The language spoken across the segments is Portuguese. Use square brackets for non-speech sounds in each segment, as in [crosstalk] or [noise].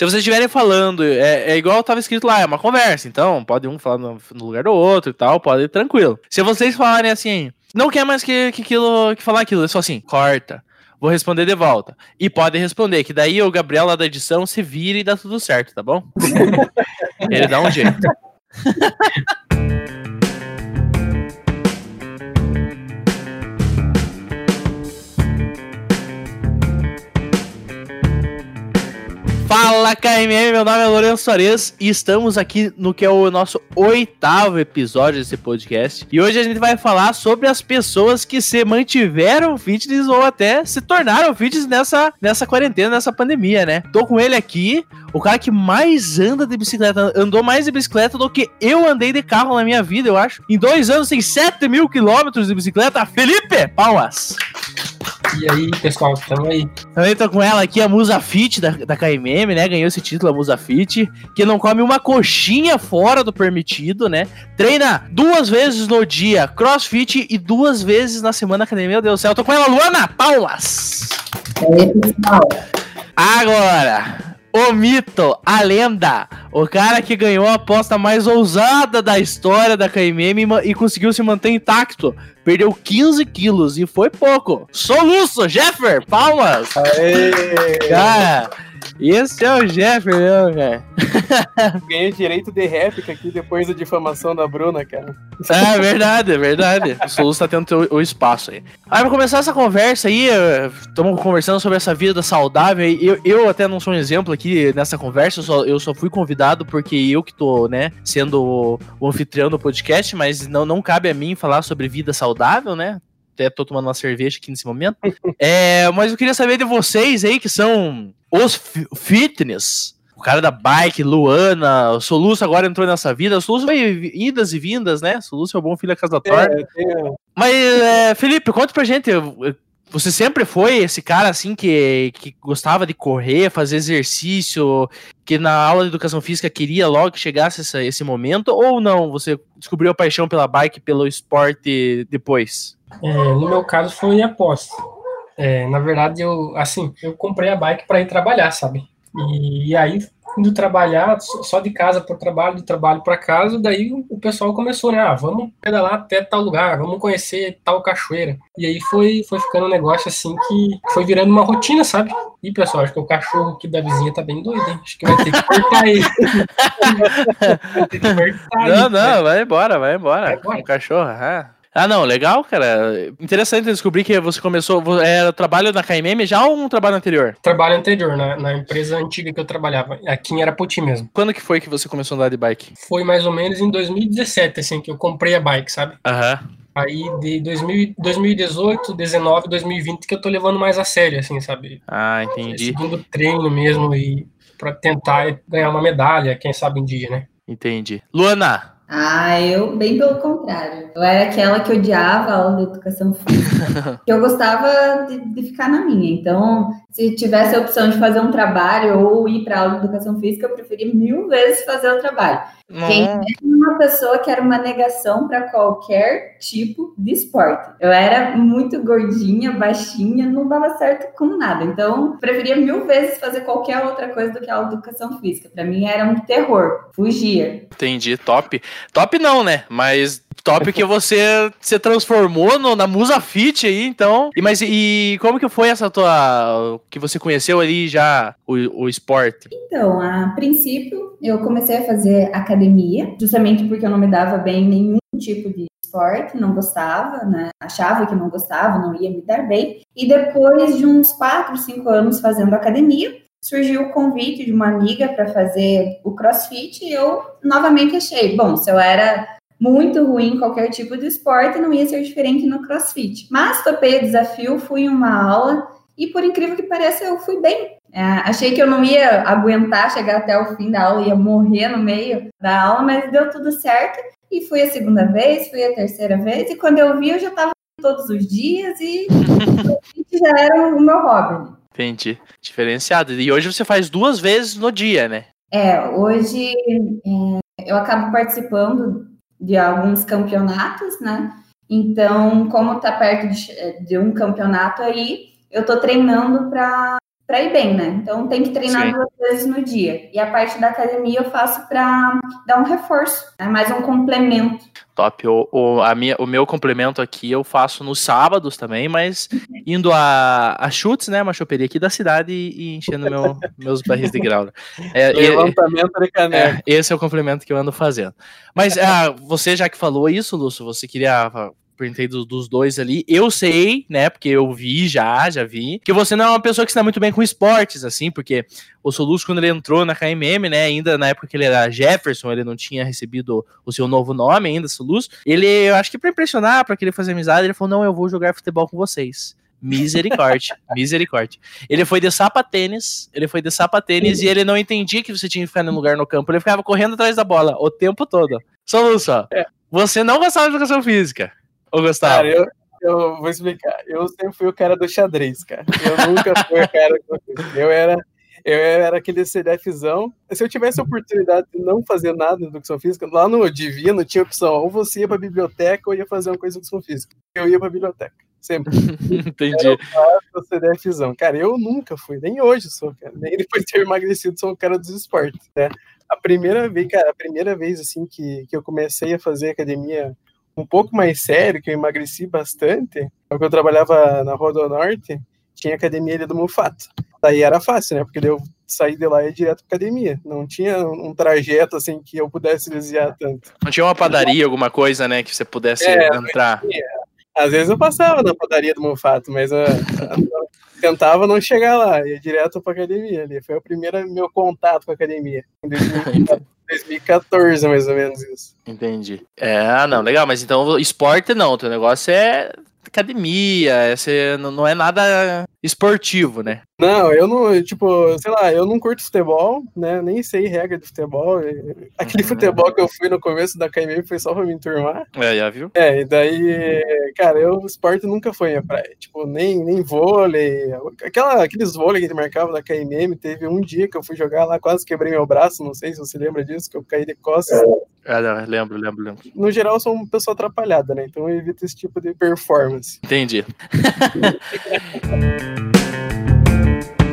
Se vocês estiverem falando, é, é igual estava escrito lá, é uma conversa, então pode um falar no, no, lugar do outro e tal, pode ir tranquilo. Se vocês falarem assim, não quer mais que, que, aquilo, que falar aquilo, é só assim, corta. Vou responder de volta. E pode responder, que daí o Gabriel lá da edição se vira e dá tudo certo, tá bom? [laughs] Ele dá um jeito. [laughs] Fala KMM, meu nome é Lourenço Soares e estamos aqui no que é o nosso oitavo episódio desse podcast. E hoje a gente vai falar sobre as pessoas que se mantiveram fitness ou até se tornaram fitness nessa, nessa quarentena, nessa pandemia, né? Tô com ele aqui, o cara que mais anda de bicicleta, andou mais de bicicleta do que eu andei de carro na minha vida, eu acho. Em dois anos tem 7 mil quilômetros de bicicleta. Felipe, palmas! E aí, pessoal, estamos aí. Também tô com ela aqui, a Musa Fit da, da KMM, né? Ganhou esse título, a Musa Fit. Que não come uma coxinha fora do permitido, né? Treina duas vezes no dia crossfit e duas vezes na semana academia. Meu Deus do céu, tô com ela, Luana Paulas. aí, pessoal. Agora, o mito, a lenda, o cara que ganhou a aposta mais ousada da história da KMM e conseguiu se manter intacto. Perdeu 15 quilos e foi pouco. Soluço, Jeffer, palmas! Aê! Cara, esse é o Jeffer, meu, cara. Ganhei direito de réplica aqui depois da difamação da Bruna, cara. É verdade, é verdade. O Soluço tá tendo o, espaço aí. Aí, pra começar essa conversa aí, estamos conversando sobre essa vida saudável. Eu, eu até não sou um exemplo aqui nessa conversa, eu só, eu só fui convidado porque eu que tô, né, sendo o, o anfitrião do podcast, mas não, não cabe a mim falar sobre vida saudável, né? Até tô tomando uma cerveja aqui nesse momento. [laughs] é, mas eu queria saber de vocês aí que são os fitness. O cara da bike, Luana, o Soluço agora entrou nessa vida. O Soluço vai idas e vindas, né? O Soluço é o bom filho da casa da torta. É, é. Mas, é, Felipe, conta pra gente. Você sempre foi esse cara assim que, que gostava de correr, fazer exercício, que na aula de educação física queria logo que chegasse esse, esse momento, ou não? Você descobriu a paixão pela bike, pelo esporte depois? É, no meu caso foi aposta. É, na verdade, eu, assim, eu comprei a bike para ir trabalhar, sabe? E, e, aí, indo trabalhar, só de casa para o trabalho, de trabalho para casa, daí o pessoal começou, né? Ah, vamos pedalar até tal lugar, vamos conhecer tal cachoeira. E aí foi, foi ficando um negócio assim que foi virando uma rotina, sabe? E pessoal, acho que o cachorro aqui da vizinha tá bem doido, hein? Acho que vai ter que cortar ele. [laughs] vai ter que cortar não, ele, não, né? vai embora, vai embora. Vai embora. O cachorro, ah. Ah, não, legal, cara. Interessante descobrir que você começou. Era trabalho na KMM já ou um trabalho anterior? Trabalho anterior, na, na empresa antiga que eu trabalhava, aqui em Arapoti mesmo. Quando que foi que você começou a andar de bike? Foi mais ou menos em 2017, assim, que eu comprei a bike, sabe? Aham. Aí de 2000, 2018, 19, 2020 que eu tô levando mais a sério, assim, sabe? Ah, entendi. Segundo treino mesmo e para tentar ganhar uma medalha, quem sabe um dia, né? Entendi. Luana, ah, eu bem pelo contrário. Eu era aquela que odiava a aula de educação física. [laughs] eu gostava de, de, ficar na minha. Então, se tivesse a opção de fazer um trabalho ou ir para aula de educação física, eu preferia mil vezes fazer o trabalho. Quem é uma pessoa que era uma negação para qualquer tipo de esporte. Eu era muito gordinha, baixinha, não dava certo com nada. Então, preferia mil vezes fazer qualquer outra coisa do que a educação física. Para mim era um terror, fugia. Entendi, top. Top não, né? Mas top que você [laughs] se transformou no, na Musa Fit aí, então. E, mas e como que foi essa tua. Que você conheceu ali já o, o esporte? Então, a princípio, eu comecei a fazer academia, justamente porque eu não me dava bem nenhum tipo de esporte, não gostava, né? Achava que não gostava, não ia me dar bem. E depois de uns 4, 5 anos fazendo academia, surgiu o convite de uma amiga para fazer o CrossFit e eu novamente achei, bom, se eu era muito ruim em qualquer tipo de esporte, não ia ser diferente no CrossFit. Mas topei o desafio, fui em uma aula e, por incrível que pareça, eu fui bem. É, achei que eu não ia aguentar chegar até o fim da aula, ia morrer no meio da aula, mas deu tudo certo. E fui a segunda vez, fui a terceira vez, e quando eu vi, eu já estava todos os dias e [laughs] já era o meu hobby. Entendi. Diferenciado. E hoje você faz duas vezes no dia, né? É, hoje é, eu acabo participando de alguns campeonatos, né? Então, como tá perto de, de um campeonato aí, eu tô treinando para para ir bem, né? Então tem que treinar Sim. duas vezes no dia. E a parte da academia eu faço para dar um reforço, é né? mais um complemento. Top. O, o, a minha, o meu complemento aqui eu faço nos sábados também, mas [laughs] indo a, a chutes, né? Uma choperia aqui da cidade e, e enchendo meu, [laughs] meus barris de grau. É, Levantamento de caneca. É, esse é o complemento que eu ando fazendo. Mas [laughs] ah, você já que falou isso, Lúcio, você queria perguntei do, dos dois ali. Eu sei, né, porque eu vi já, já vi, que você não é uma pessoa que está muito bem com esportes, assim, porque o Solus, quando ele entrou na KMM, né, ainda na época que ele era Jefferson, ele não tinha recebido o seu novo nome ainda, Solus, ele, eu acho que para impressionar, para querer fazer amizade, ele falou, não, eu vou jogar futebol com vocês. Misericórdia, [laughs] misericórdia. Ele foi de sapatênis, ele foi de sapatênis e ele não entendia que você tinha que ficar no lugar no campo, ele ficava correndo atrás da bola o tempo todo. Solução. É. Você não gostava de educação física. Ô, Gustavo. Cara, eu, eu vou explicar. Eu sempre fui o cara do xadrez, cara. Eu nunca fui o cara. Eu era, eu era aquele CDFzão. Se eu tivesse a oportunidade de não fazer nada de educação física, lá no Divino tinha opção: ou você ia pra biblioteca ou ia fazer uma coisa de educação física. Eu ia pra biblioteca. Sempre. [laughs] Entendi. Eu o CDFzão. Cara, eu nunca fui, nem hoje sou, cara. Nem depois de ter emagrecido, sou o cara dos esportes, né? A primeira vez, cara, a primeira vez, assim, que, que eu comecei a fazer academia um pouco mais sério, que eu emagreci bastante, porque eu trabalhava na Rua do Norte, tinha academia ali do Mufato. Daí era fácil, né? Porque eu saí de lá e ia direto pra academia. Não tinha um trajeto assim que eu pudesse desviar tanto. Não tinha uma padaria, alguma coisa, né? Que você pudesse é, entrar. Às vezes eu passava na padaria do Mufato, mas uh, tentava não chegar lá, ia direto pra academia ali. Foi o primeiro meu contato com a academia. [laughs] Em 2014, mais ou menos isso. Entendi. É, não, legal, mas então esporte não, teu negócio é academia, você não é nada esportivo, né? Não, eu não, tipo, sei lá, eu não curto futebol, né? Nem sei regra de futebol. Aquele uhum. futebol que eu fui no começo da KM foi só pra me enturmar. É, já viu? É, e daí, cara, eu, o esporte nunca foi minha praia. Tipo, nem, nem vôlei. Aquela, aqueles vôlei que ele marcava na KMM, teve um dia que eu fui jogar lá, quase quebrei meu braço, não sei se você lembra disso, que eu caí de costas. É, não, lembro, lembro, lembro. No geral, eu sou uma pessoa atrapalhada, né? Então eu evito esse tipo de performance. Entendi. [laughs]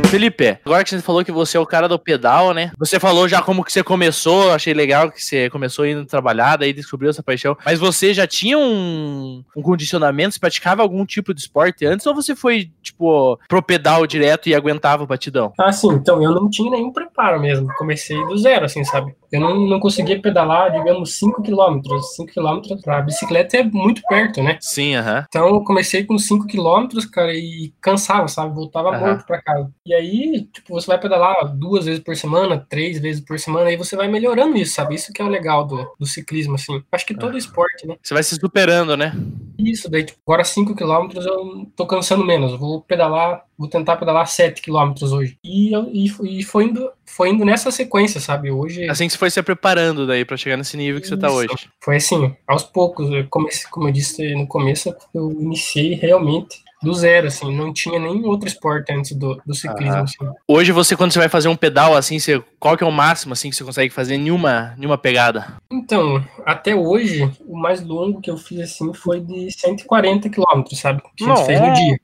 Felipe, agora que você falou que você é o cara do pedal, né? Você falou já como que você começou, achei legal que você começou indo trabalhar, daí descobriu essa paixão. Mas você já tinha um, um condicionamento? Você praticava algum tipo de esporte antes? Ou você foi, tipo, pro pedal direto e aguentava o batidão? Ah, sim. Então, eu não tinha nenhum preparo mesmo. Comecei do zero, assim, sabe? Eu não, não conseguia pedalar, digamos, 5 km. 5 km pra bicicleta é muito perto, né? Sim, aham. Uh -huh. Então, eu comecei com 5 km, cara, e cansava, sabe? Voltava uh -huh. morto pra casa. E aí, tipo, você vai pedalar duas vezes por semana, três vezes por semana, aí você vai melhorando isso, sabe? Isso que é o legal do, do ciclismo, assim. Acho que todo esporte, né? Você vai se superando, né? Isso, daí, tipo, agora 5 km eu tô cansando menos. Vou pedalar, vou tentar pedalar 7 km hoje. E, e, e foi, indo, foi indo nessa sequência, sabe? Hoje. Assim que você foi se preparando daí para chegar nesse nível que isso. você tá hoje. Foi assim, aos poucos. Eu comecei, como eu disse no começo, eu iniciei realmente do zero, assim, não tinha nenhum outro esporte antes do, do ciclismo. Assim. Hoje você, quando você vai fazer um pedal, assim, você, qual que é o máximo, assim, que você consegue fazer em uma, em uma pegada? Então, até hoje, o mais longo que eu fiz, assim, foi de 140 quilômetros, sabe? Que a gente fez no dia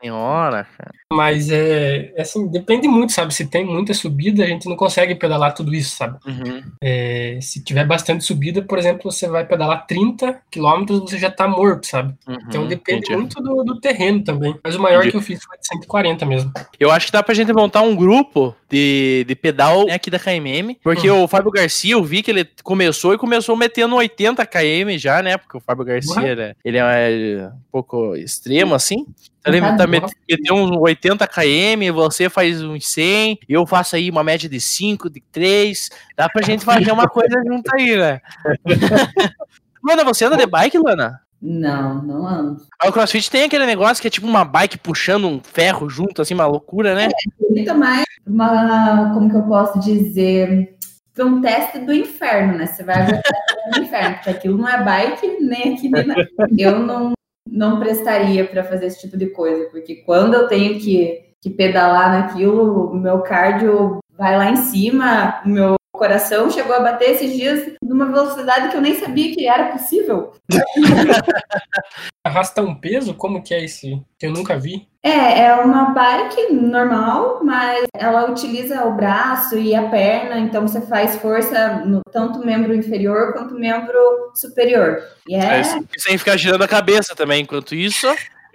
senhora, cara. Mas é, é, assim, depende muito, sabe? Se tem muita subida, a gente não consegue pedalar tudo isso, sabe? Uhum. É, se tiver bastante subida, por exemplo, você vai pedalar 30 quilômetros, você já tá morto, sabe? Uhum, então depende entendi. muito do, do, terreno também. Mas o maior entendi. que eu fiz foi de 140 mesmo. Eu acho que dá pra gente montar um grupo de, de pedal aqui da KMM, porque uhum. o Fábio Garcia, eu vi que ele começou e começou metendo 80 km já, né? Porque o Fábio Garcia, ele, ele é um pouco extremo, assim. Ele tá meteu uns 80 km, você faz uns 100, eu faço aí uma média de 5, de 3. Dá pra gente fazer uma coisa junto aí, né? [laughs] Lana, você anda de bike, Lana? Não, não ando. o CrossFit tem aquele negócio que é tipo uma bike puxando um ferro junto, assim, uma loucura, né? É, muito mais uma, como que eu posso dizer, para um teste do inferno, né? Você vai do inferno, porque aquilo não é bike, nem aqui, nem nada. Eu não, não prestaria para fazer esse tipo de coisa, porque quando eu tenho que, que pedalar naquilo, o meu cardio vai lá em cima, meu coração chegou a bater esses dias numa velocidade que eu nem sabia que era possível. [laughs] Arrasta um peso? Como que é esse? Que eu nunca vi. É, é uma bike normal, mas ela utiliza o braço e a perna, então você faz força no tanto membro inferior quanto membro superior. E é... É, sem ficar girando a cabeça também, enquanto isso,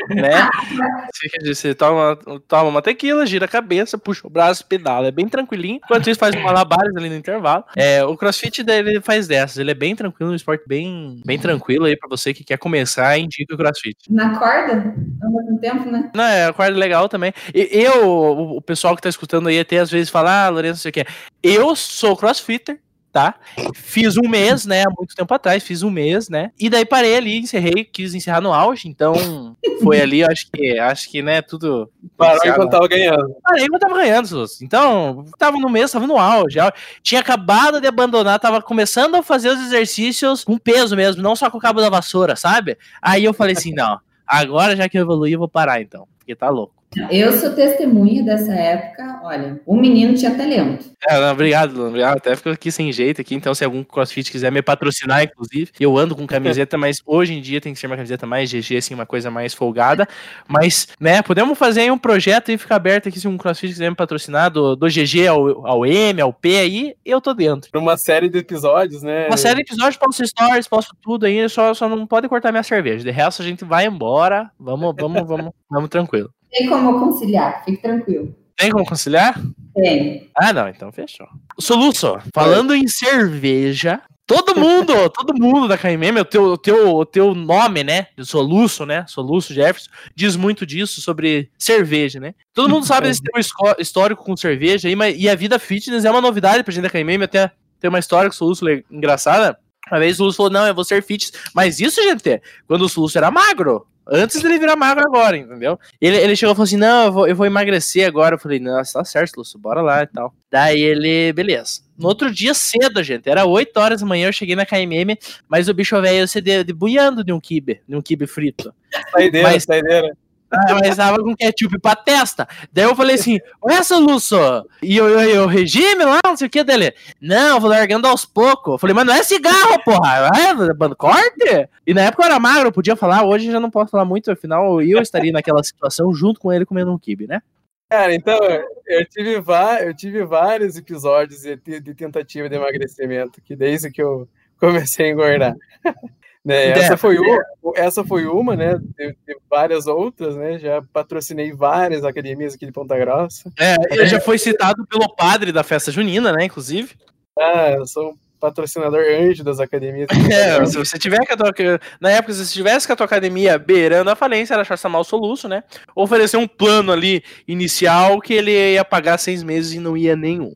né? [laughs] Você, toma, toma uma tequila, gira a cabeça, puxa o braço, pedala. É bem tranquilinho. Enquanto isso, faz malabares ali no intervalo. É, o crossfit dele faz dessas. Ele é bem tranquilo, um esporte bem, bem tranquilo aí pra você que quer começar, indica o crossfit. Na corda, ao mesmo tempo, né? Não, é a corda legal também. E, eu, o, o pessoal que tá escutando aí até às vezes fala, ah, Lourenço, não sei o que. Eu sou crossfitter, tá? Fiz um mês, né? Há muito tempo atrás, fiz um mês, né? E daí parei ali, encerrei, quis encerrar no auge, então foi ali, acho que, acho que, né, tudo. Parou enquanto tava ganhando. Parei enquanto tava ganhando, Sus. Então, tava no mês, tava no auge. Tinha acabado de abandonar, tava começando a fazer os exercícios com peso mesmo, não só com o cabo da vassoura, sabe? Aí eu falei assim, não, agora já que eu evoluí, eu vou parar então, porque tá louco. Eu sou testemunha dessa época. Olha, o menino tinha talento. É, não, obrigado, obrigado. Até ficou aqui sem jeito aqui. Então, se algum CrossFit quiser me patrocinar, inclusive, eu ando com camiseta, mas hoje em dia tem que ser uma camiseta mais GG, assim, uma coisa mais folgada. Mas, né, podemos fazer aí um projeto e ficar aberto aqui se um CrossFit quiser me patrocinar do, do GG ao, ao M, ao P aí, eu tô dentro. Uma série de episódios, né? Uma série de episódios, posto stories, posto tudo aí, só, só não pode cortar minha cerveja. De resto, a gente vai embora. Vamos, vamos, vamos, vamos tranquilo. Tem como conciliar, fique tranquilo. Tem como conciliar? Tem. Ah, não, então fechou. Soluço, falando em cerveja, todo [laughs] mundo, todo mundo da KMM, o teu, o teu, o teu nome, né? Soluço, né? Soluço Jefferson, diz muito disso sobre cerveja, né? Todo mundo sabe desse teu histórico com cerveja aí, mas, e a vida fitness é uma novidade pra gente da KMM, até tem uma história com o Soluço engraçada. Uma vez o Soluço falou, não, eu vou ser fitness. Mas isso, gente, quando o Soluço era magro. Antes dele virar magro agora, entendeu? Ele, ele chegou e falou assim: Não, eu vou, eu vou emagrecer agora. Eu falei: Nossa, tá certo, Lúcio, bora lá e tal. Daí ele, beleza. No outro dia cedo, gente, era 8 horas da manhã, eu cheguei na KMM, mas o bicho velho se de, de buiando de um kibe, de um kibe frito. Saideira, Mas- saideira. [laughs] Ah, mas tava com ketchup pra testa. Daí eu falei assim, essa Lúcio, e o regime lá, não sei o que dele. Não, eu vou largando aos poucos. Eu falei, mas não é cigarro, porra. É, bando corte? E na época eu era magro, eu podia falar, hoje já não posso falar muito, afinal eu estaria naquela situação junto com ele comendo um kibe, né? Cara, então, eu tive, eu tive vários episódios de, de tentativa de emagrecimento, que desde que eu comecei a engordar. [laughs] Né, essa, foi uma, essa foi uma, né? De, várias outras, né? Já patrocinei várias academias aqui de Ponta Grossa. É, ele já foi citado pelo padre da festa junina, né, inclusive. Ah, eu sou patrocinador anjo das academias. É, se você tiver que a tua, na época, se você tivesse com a tua academia beirando a falência, era chamar o soluço, né? Oferecer um plano ali inicial que ele ia pagar seis meses e não ia nenhum.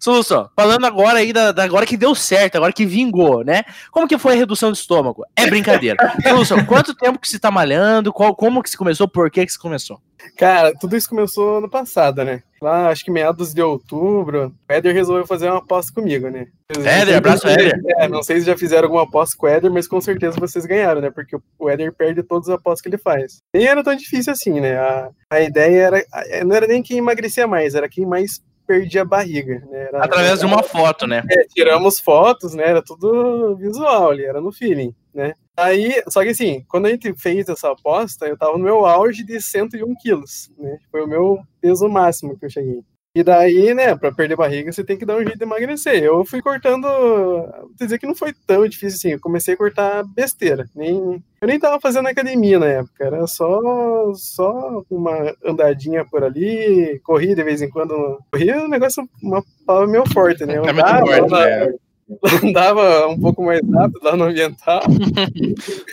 Solução, falando agora aí da, da- agora que deu certo, agora que vingou, né? Como que foi a redução de estômago? É brincadeira. [laughs] Solução, quanto tempo que você tá malhando? Qual, como que se começou? Por que que se começou? Cara, tudo isso começou ano passado, né? Lá, acho que meados de outubro, o Éder resolveu fazer uma aposta comigo, né? Éder, abraço, Éder. É, não sei se já fizeram alguma aposta com o Éder, mas com certeza vocês ganharam, né? Porque o Éder perde todas as apostas que ele faz. Nem era tão difícil assim, né? A, a ideia era. Não era nem quem emagrecia mais, era quem mais perdia a barriga, né? Era- Através de uma foto, né? é, tiramos fotos, né? Era tudo visual ali, era no feeling, né? Aí, só que assim, quando a gente fez essa aposta, eu tava no meu auge de 101 quilos, né? Foi o meu peso máximo que eu cheguei. E daí, né, pra perder barriga, você tem que dar um jeito de emagrecer. Eu fui cortando. Vou dizer que não foi tão difícil assim. Eu comecei a cortar besteira. Nem, eu nem tava fazendo academia na época. Era só, só uma andadinha por ali, corria de vez em quando. Corria é um negócio, uma palavra meio forte, né? Eu É muito andava, forte, lá- né? [laughs] andava um pouco mais rápido lá no ambiental. [laughs]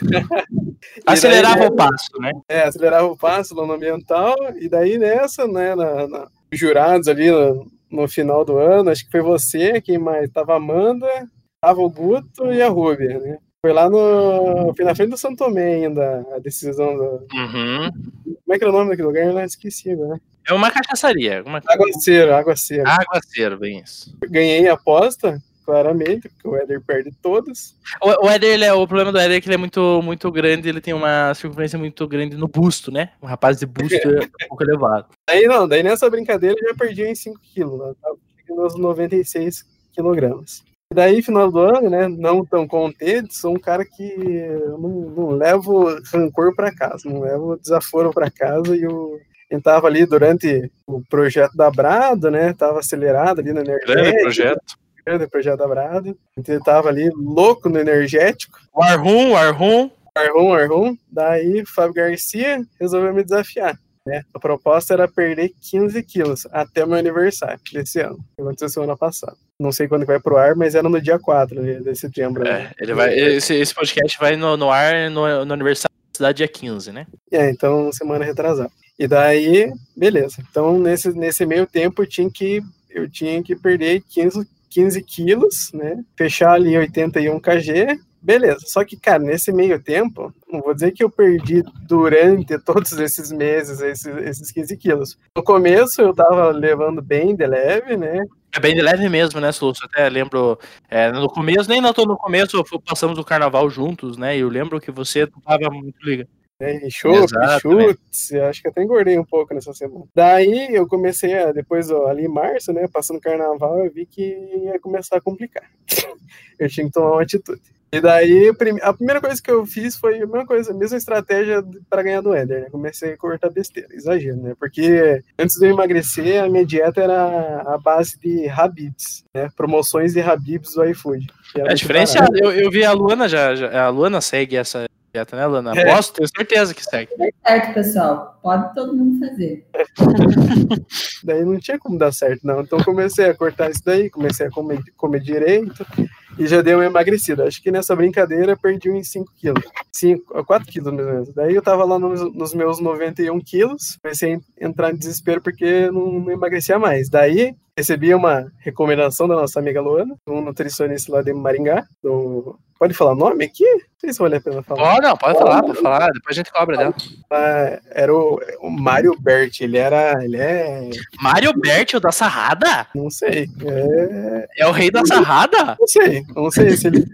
Acelerava daí, o passo, né? É, acelerava o passo lá no ambiental, e daí nessa, né, na, na- jurados ali no, no final do ano, acho que foi você, quem mais? Tava a Amanda, tava o Guto e a Ruby, né? Foi lá no. Foi na frente do Santo Tomé ainda a decisão do. Uhum. Como é que era o nome daquele lugar? Eu não esqueci, né? É uma cachaçaria. Uma... Aguaceiro, Aguaceiro. Aguaceiro, bem isso. Ganhei a aposta, claramente, porque o Éder perde todas. O, o Éder, ele é, o problema do Éder é que ele é muito, muito grande, ele tem uma circunferência muito grande no busto, né? Um rapaz de busto é um pouco elevado. [laughs] Daí não, daí nessa brincadeira eu já perdi em 5 quilos, né? Tava chegando aos 96 quilogramas. E daí, final do ano, né, não tão contente, sou um cara que não, não levo rancor para casa, não levo desaforo para casa e o estava ali durante o projeto da Brado, né? Tava acelerado ali no energético. Grande projeto. Grande projeto da Brado. Ele tava ali louco no energético. O Arrum, o Arrum. Arrum, Arrum. Daí, Fábio Garcia resolveu me desafiar. Né? A proposta era perder 15 quilos até o meu aniversário desse ano. Que aconteceu semana passada. Não sei quando vai pro ar, mas era no dia 4 de setembro. Né? É, ele vai, esse, esse podcast vai no, no ar no, no aniversário da cidade dia 15, né? É, então semana retrasada. E daí, beleza. Então, nesse, nesse meio tempo, eu tinha que, eu tinha que perder 15, 15 quilos, né? Fechar ali 81 kg, beleza. Só que, cara, nesse meio tempo, não vou dizer que eu perdi durante [laughs] todos esses meses esses, esses 15 quilos. No começo, eu tava levando bem de leve, né? É bem de leve mesmo, né, Lúcio? Até lembro, é, no começo, nem notou no começo, passamos o carnaval juntos, né? E eu lembro que você tava muito ligado. É, chope, chutes, acho que até engordei um pouco nessa semana. Daí eu comecei, a, depois ó, ali em março, né, passando carnaval, eu vi que ia começar a complicar. [laughs] eu tinha que tomar uma atitude. E daí, a primeira coisa que eu fiz foi a mesma coisa, a mesma estratégia para ganhar do Ender, né? Comecei a cortar besteira, exagero, né? Porque antes de eu emagrecer, a minha dieta era a base de Habibs, né? Promoções de Habibs do iFood. É diferenciado. Eu, eu vi a Luana já, já, a Luana segue essa dieta, né, Lana? É. Posso, tenho certeza que segue. É certo, pessoal. Pode todo mundo fazer. [laughs] daí não tinha como dar certo, não. Então comecei a cortar isso daí, comecei a comer, comer direito e já dei uma emagrecida. Acho que nessa brincadeira perdi uns 5 quilos. 5, 4 quilos mesmo. Daí eu tava lá nos, nos, meus 91 quilos, comecei a entrar em desespero porque não, não emagrecia mais. Daí recebi uma recomendação da nossa amiga Luana, um nutricionista lá de Maringá, do Pode falar nome aqui? Não sei se vale a pena falar. Pode, não, pode falar, pode falar. Depois a gente cobra dela. Ah, era o, o Mário Bert, ele era. Ele é. Mário Bert, o da Sarrada? Não sei. É, é o rei da Sarrada? Não sei, não sei se ele.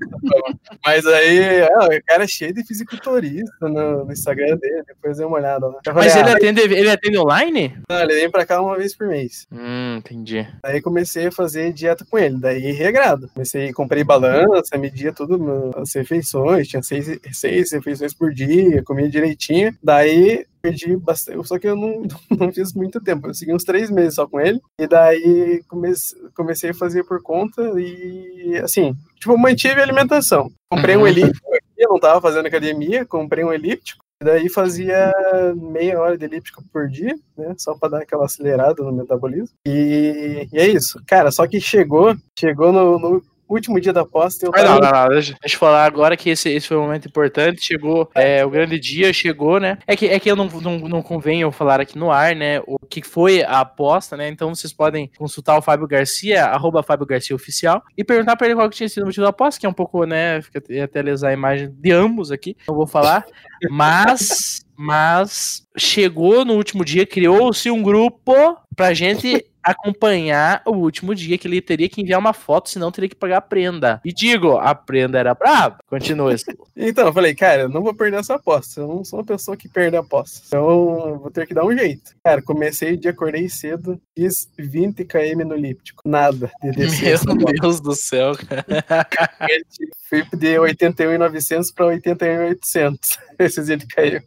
Mas aí, é, o cara é cheio de fisiculturista no, no Instagram dele, depois dei uma olhada lá. Falei, Mas ele, ah, atende, ele atende online? Não, ele vem pra cá uma vez por mês. Hum, entendi. Aí comecei a fazer dieta com ele, daí regrado. Comecei, comprei balança, media tudo as refeições, tinha seis, seis refeições por dia, comia direitinho. Daí perdi bastante, só que eu não, [laughs] não fiz muito tempo. Eu segui uns três meses só com ele, e daí comecei, comecei a fazer por conta e, assim, tipo, mantive a alimentação. Comprei um uhum. elíptico eu não tava fazendo academia, comprei um elíptico, e daí fazia meia hora de elíptico por dia, né, só para dar aquela acelerada no metabolismo. E, e, é isso. Cara, só que chegou, chegou no, no último dia da aposta. Eu tava... Não, não, não, deixa, deixa eu falar agora que esse, esse foi um momento importante. Chegou, é, o grande dia chegou, né? É que, é que eu não, não, não convém eu falar aqui no ar, né? O que foi a aposta, né? Então vocês podem consultar o Fábio Garcia, arroba Fábio Garcia Oficial, e perguntar pra ele qual que tinha sido o motivo da aposta, que é um pouco, né? Fica até lesar a imagem de ambos aqui. Não vou falar. Mas. mas chegou no último dia, criou-se um grupo pra gente acompanhar o último dia que ele teria que enviar uma foto, senão teria que pagar a prenda. E digo, a prenda era brava. Continua isso. [laughs] então, eu falei, cara, eu não vou perder essa aposta. Eu não sou uma pessoa que perde a aposta. Então, vou ter que dar um jeito. Cara, comecei de acordei cedo, fiz 20 km no elíptico. Nada de [laughs] descer. Meu Deus do céu, cara. [laughs] Fui de 81,900 para 81,800. [laughs] Esses dias caiu.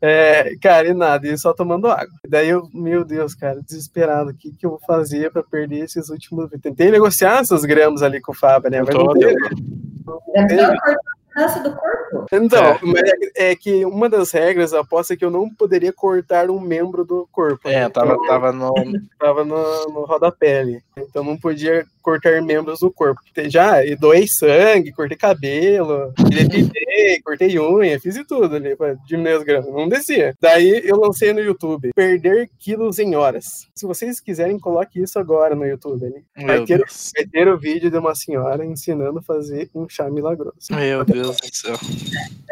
É, cara, e nada, e só tomando água. Daí eu, meu Deus, cara, desesperado. O que, que eu vou fazer para perder esses últimos. Tentei negociar essas gramas ali com o Fábio, né? Mas não pedaço do corpo. Então, é. é. que uma das regras da aposta é que eu não poderia cortar um membro do corpo. É, né? tava, então, tava no. Tava no, no rodapé ali. Então não podia cortar membros do corpo. Já doei sangue, cortei cabelo, depilei, cortei unha, fiz de tudo ali pra diminuir as gramas. Não descia. Daí eu lancei no YouTube: perder quilos em horas. Se vocês quiserem, coloque isso agora no YouTube. Vai ter, vai ter o vídeo de uma senhora ensinando a fazer um chá milagroso. Meu Deus do céu.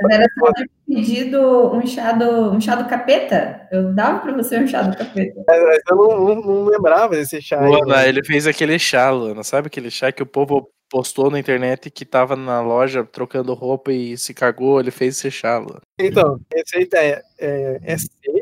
Mas era só ter pedido um chá do, um chá do capeta. Eu dava pra você um chá do capeta. Mas eu não, não, não lembrava desse chá. Luana, ele fez aquele chá, Luana. Sabe aquele chá que o povo postou na internet que tava na loja trocando roupa e se cagou, ele fez esse chá, Luana. Então, receita é, é, é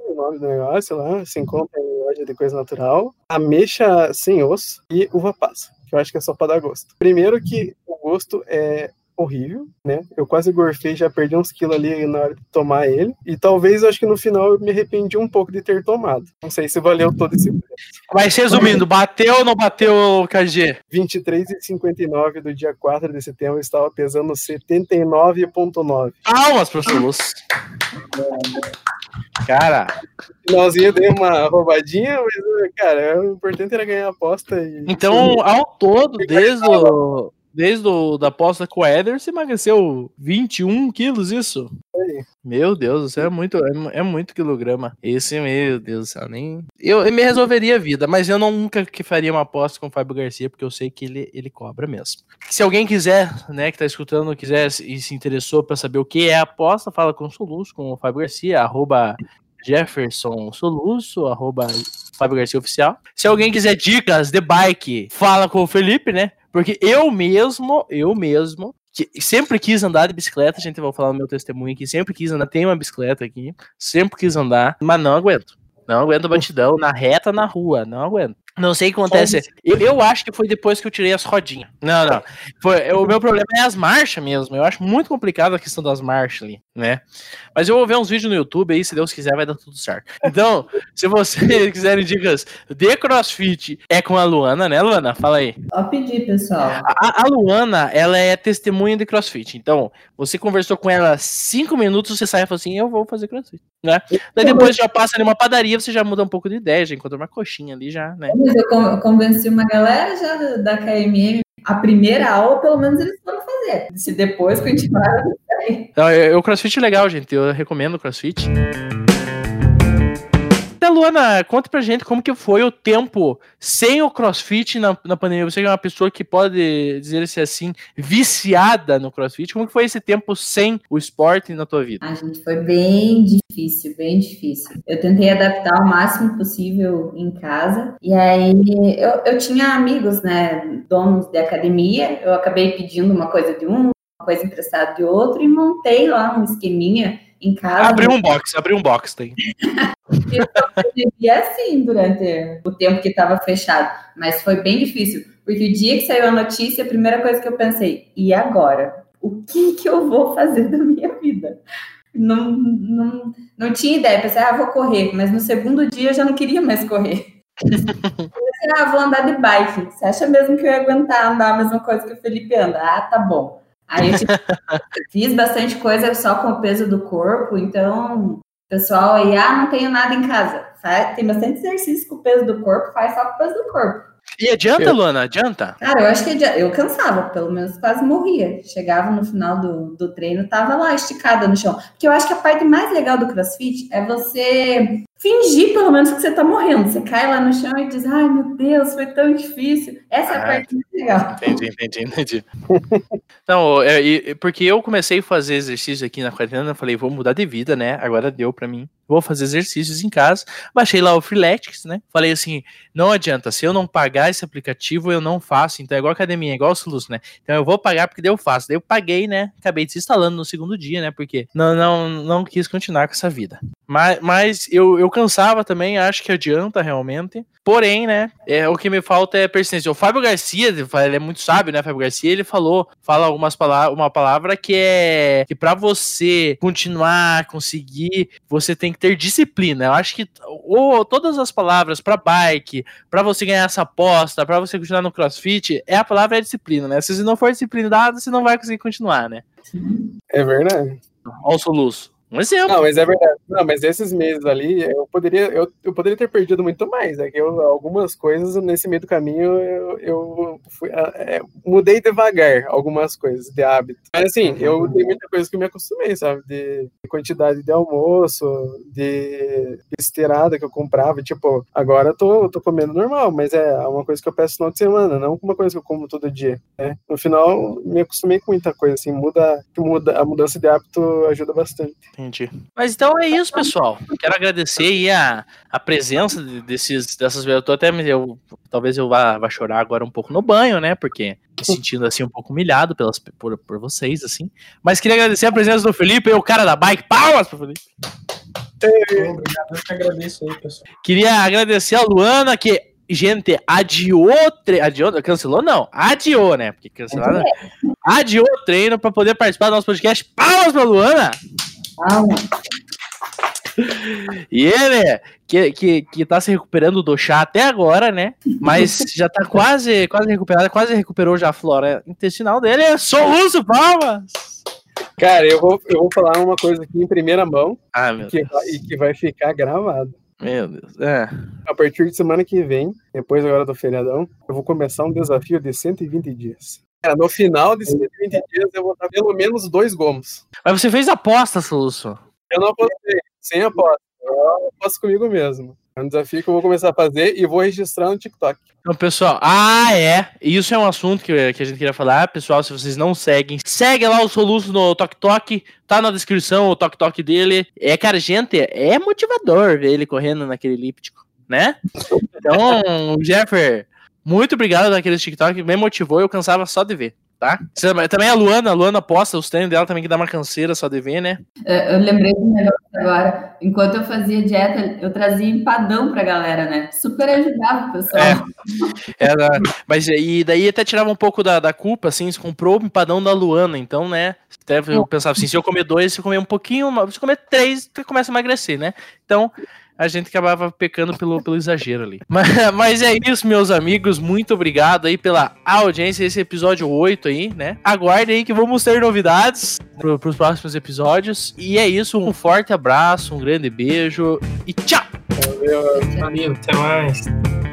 o nome do negócio lá, se encontra em loja de coisa natural, ameixa sem osso e uva passa que eu acho que é só pra dar gosto. Primeiro que o gosto é horrível, né? Eu quase gorfei, já perdi uns quilos ali na hora de tomar ele. E talvez, eu acho que no final eu me arrependi um pouco de ter tomado. Não sei se valeu todo esse preço. Mas resumindo, bateu ou não bateu, KG? 23,59 do dia 4 de setembro, eu estava pesando 79,9. Palmas, professor Lúcio. Cara, Finalzinho eu dei uma roubadinha, mas, cara, o importante era ganhar a aposta. E... então, ao todo, desde o, desde o, da aposta com o Éder, você emagreceu 21 quilos, isso? Meu Deus, isso é muito, é, é muito quilograma. Esse, meu Deus do céu, nem... Eu, eu me resolveria a vida, mas eu não, nunca que faria uma aposta com o Fábio Garcia, porque eu sei que ele, ele cobra mesmo. Se alguém quiser, né, que tá escutando, quiser se- e se interessou pra saber o que é a aposta, fala com o Soluço, com o Fábio Garcia, arroba Jefferson Soluço, arroba Fábio Garcia Oficial. Se alguém quiser dicas de bike, fala com o Felipe, né? Porque eu mesmo, eu mesmo, que sempre quis andar de bicicleta, gente, eu vou falar no meu testemunho aqui, sempre quis andar, tem uma bicicleta aqui, sempre quis andar, mas não aguento. Não aguento batidão na reta, na rua, não aguento. Não sei o que acontece. Eu, eu acho que foi depois que eu tirei as rodinhas. Não, não. Foi, o meu problema é as marchas mesmo. Eu acho muito complicado a questão das marchas ali, né? Mas eu vou ver uns vídeos no YouTube aí, se Deus quiser, vai dar tudo certo. Então, [laughs] se vocês [laughs] quiserem dicas de crossfit, é com a Luana, né, Luana? Fala aí. Só pedir, pessoal. A, a Luana, ela é testemunha de crossfit. Então, você conversou com ela cinco minutos, você sai e fala assim: Eu vou fazer crossfit, né? Daí depois já passa ali uma padaria, você já muda um pouco de ideia, já encontra uma coxinha ali já, né? Mas eu con- convenci uma galera já da KMM. A primeira aula, pelo menos, eles foram fazer. Se depois continuaram, não sei. Então, eu- o crossfit é legal, gente. Eu recomendo o crossfit. Então, Luana, conta pra gente como que foi o tempo sem o crossfit na, na pandemia. Você é uma pessoa que pode dizer-se assim, viciada no crossfit. Como que foi esse tempo sem o esporte na tua vida? A gente foi bem difícil, bem difícil. Eu tentei adaptar o máximo possível em casa. E aí eu, eu tinha amigos, né, donos de academia. Eu acabei pedindo uma coisa de um, uma coisa emprestada de outro e montei lá um esqueminha em casa. Abriu um box, abriu um box, tem. [laughs] E assim durante o tempo que estava fechado, mas foi bem difícil, porque o dia que saiu a notícia, a primeira coisa que eu pensei, e agora? O que que eu vou fazer da minha vida? Não, não, não tinha ideia, pensei, ah, vou correr, mas no segundo dia eu já não queria mais correr. [laughs] Pensei, ah, vou andar de bike. Você acha mesmo que eu ia aguentar andar a mesma coisa que o Felipe anda? Ah, tá bom. Aí eu tipo, [laughs] fiz bastante coisa só com o peso do corpo, então pessoal aí, ah, não tenho nada em casa. Faz- tem bastante exercício com o peso do corpo, faz só com o peso do corpo. E adianta, Eu- Luana? Adianta? Cara, eu acho que já- eu cansava, pelo menos quase morria. Chegava no final do, do treino, tava lá esticada no chão. Porque eu acho que a parte mais legal do crossfit é você fingir, pelo menos, que você tá morrendo. Você cai lá no chão e diz, ai meu Deus, foi tão difícil. Essa é a Ah. parte legal. Entendi, entendi, entendi. [laughs] Não, é, e- porque eu comecei a fazer exercício aqui na quarentena, eu falei, vou mudar de vida, né? Agora deu pra mim. Vou fazer exercícios em casa. Baixei lá o Freeletics, né? Falei assim, não adianta, se eu não pagar esse aplicativo, eu não faço. Então é igual academia, é igual o Soluço, né? Então eu vou pagar porque daí eu faço. Daí eu paguei, né? Acabei desinstalando no segundo dia, né? Porque não, não, não quis continuar com essa vida. Mas, mas eu, eu cansava também, acho que adianta realmente. Porém, né, é, o que me falta é persistência. O Fábio Garcia, ele é muito sábio, né, Fábio Garcia, ele falou, fala algumas palavras, uma palavra que é que para você continuar, conseguir, você tem que ter disciplina. Eu acho que ou, todas as palavras para bike, para você ganhar essa aposta, para você continuar no CrossFit, é a palavra é disciplina, né? Se você não for disciplinado, você não vai conseguir continuar, né? É verdade. Olha o soluço. Um exemplo. Não, mas é verdade. Não, mas esses meses ali, eu poderia, eu, eu poderia ter perdido muito mais. É que eu, algumas coisas nesse meio do caminho eu, eu fui, ah, é, mudei devagar algumas coisas de hábito. Mas assim, eu tem muita coisa que eu me acostumei, sabe? De, de quantidade de almoço, de besteirada que eu comprava. Tipo, agora eu tô, eu tô comendo normal, mas é uma coisa que eu peço no final de semana, não uma coisa que eu como todo dia. Né? No final, me acostumei com muita coisa, assim, muda, muda, a mudança de hábito ajuda bastante. Entendi. Mas então é isso, pessoal. Quero agradecer aí a, a presença de- desses, dessas eu tô até me- eu talvez eu vá, vá chorar agora um pouco no banho, né? Porque me sentindo assim um pouco humilhado pelas, por, por vocês, assim. Mas queria agradecer a presença do Felipe, o cara da bike. Palmas pro Felipe. Obrigado, eu que agradeço aí, pessoal. Queria agradecer a Luana, que gente, adiou, tre... adiou, cancelou não, adiou, né? Porque cancelar, né? adiou o treino para poder participar do nosso podcast. Palmas pra Luana! Palmas. E ele, que, que, que tá se recuperando do chá até agora, né? Mas [laughs] já tá quase, quase recuperado, quase recuperou já a flora intestinal dele. É soluço, palmas! Cara, eu vou, eu vou falar uma coisa aqui em primeira mão ah, que, e que vai ficar gravado. Meu Deus. É. A partir de semana que vem, depois agora do feriadão, eu vou começar um desafio de 120 dias. É, no final de 120 dias eu vou dar pelo menos dois gomos. Mas você fez aposta, Soluço? Eu não apostei, sem aposta. Eu aposto comigo mesmo. É um desafio que eu vou começar a fazer e vou registrar no TikTok. Então, pessoal, ah, é. Isso é um assunto que, que a gente queria falar. Pessoal, se vocês não seguem, segue lá o Soluço no TokTok. Tá na descrição o TokTok dele. É, cara, gente, é motivador ver ele correndo naquele elíptico, né? Então, [laughs] Jeffer, muito obrigado naquele TikTok. Me motivou eu cansava só de ver tá? Também a Luana, a Luana posta os treinos dela também que dá uma canseira só de ver, né? É, eu lembrei do negócio agora. Enquanto eu fazia dieta, eu trazia empadão pra galera, né? Super ajudava o pessoal. É, era, mas e daí até tirava um pouco da, da culpa, assim, você comprou o empadão da Luana, então, né? Até eu pensava assim, se eu comer dois, se eu comer um pouquinho, se eu comer três, você começa a emagrecer, né? Então, a gente acabava pecando pelo, pelo exagero ali. Mas, [laughs] mas é isso, meus amigos. Muito obrigado aí pela audiência. Esse episódio 8 aí, né? Aguardem aí que vamos ter novidades para os próximos episódios. E é isso. Um forte abraço, um grande beijo e tchau! Valeu, valeu até mais.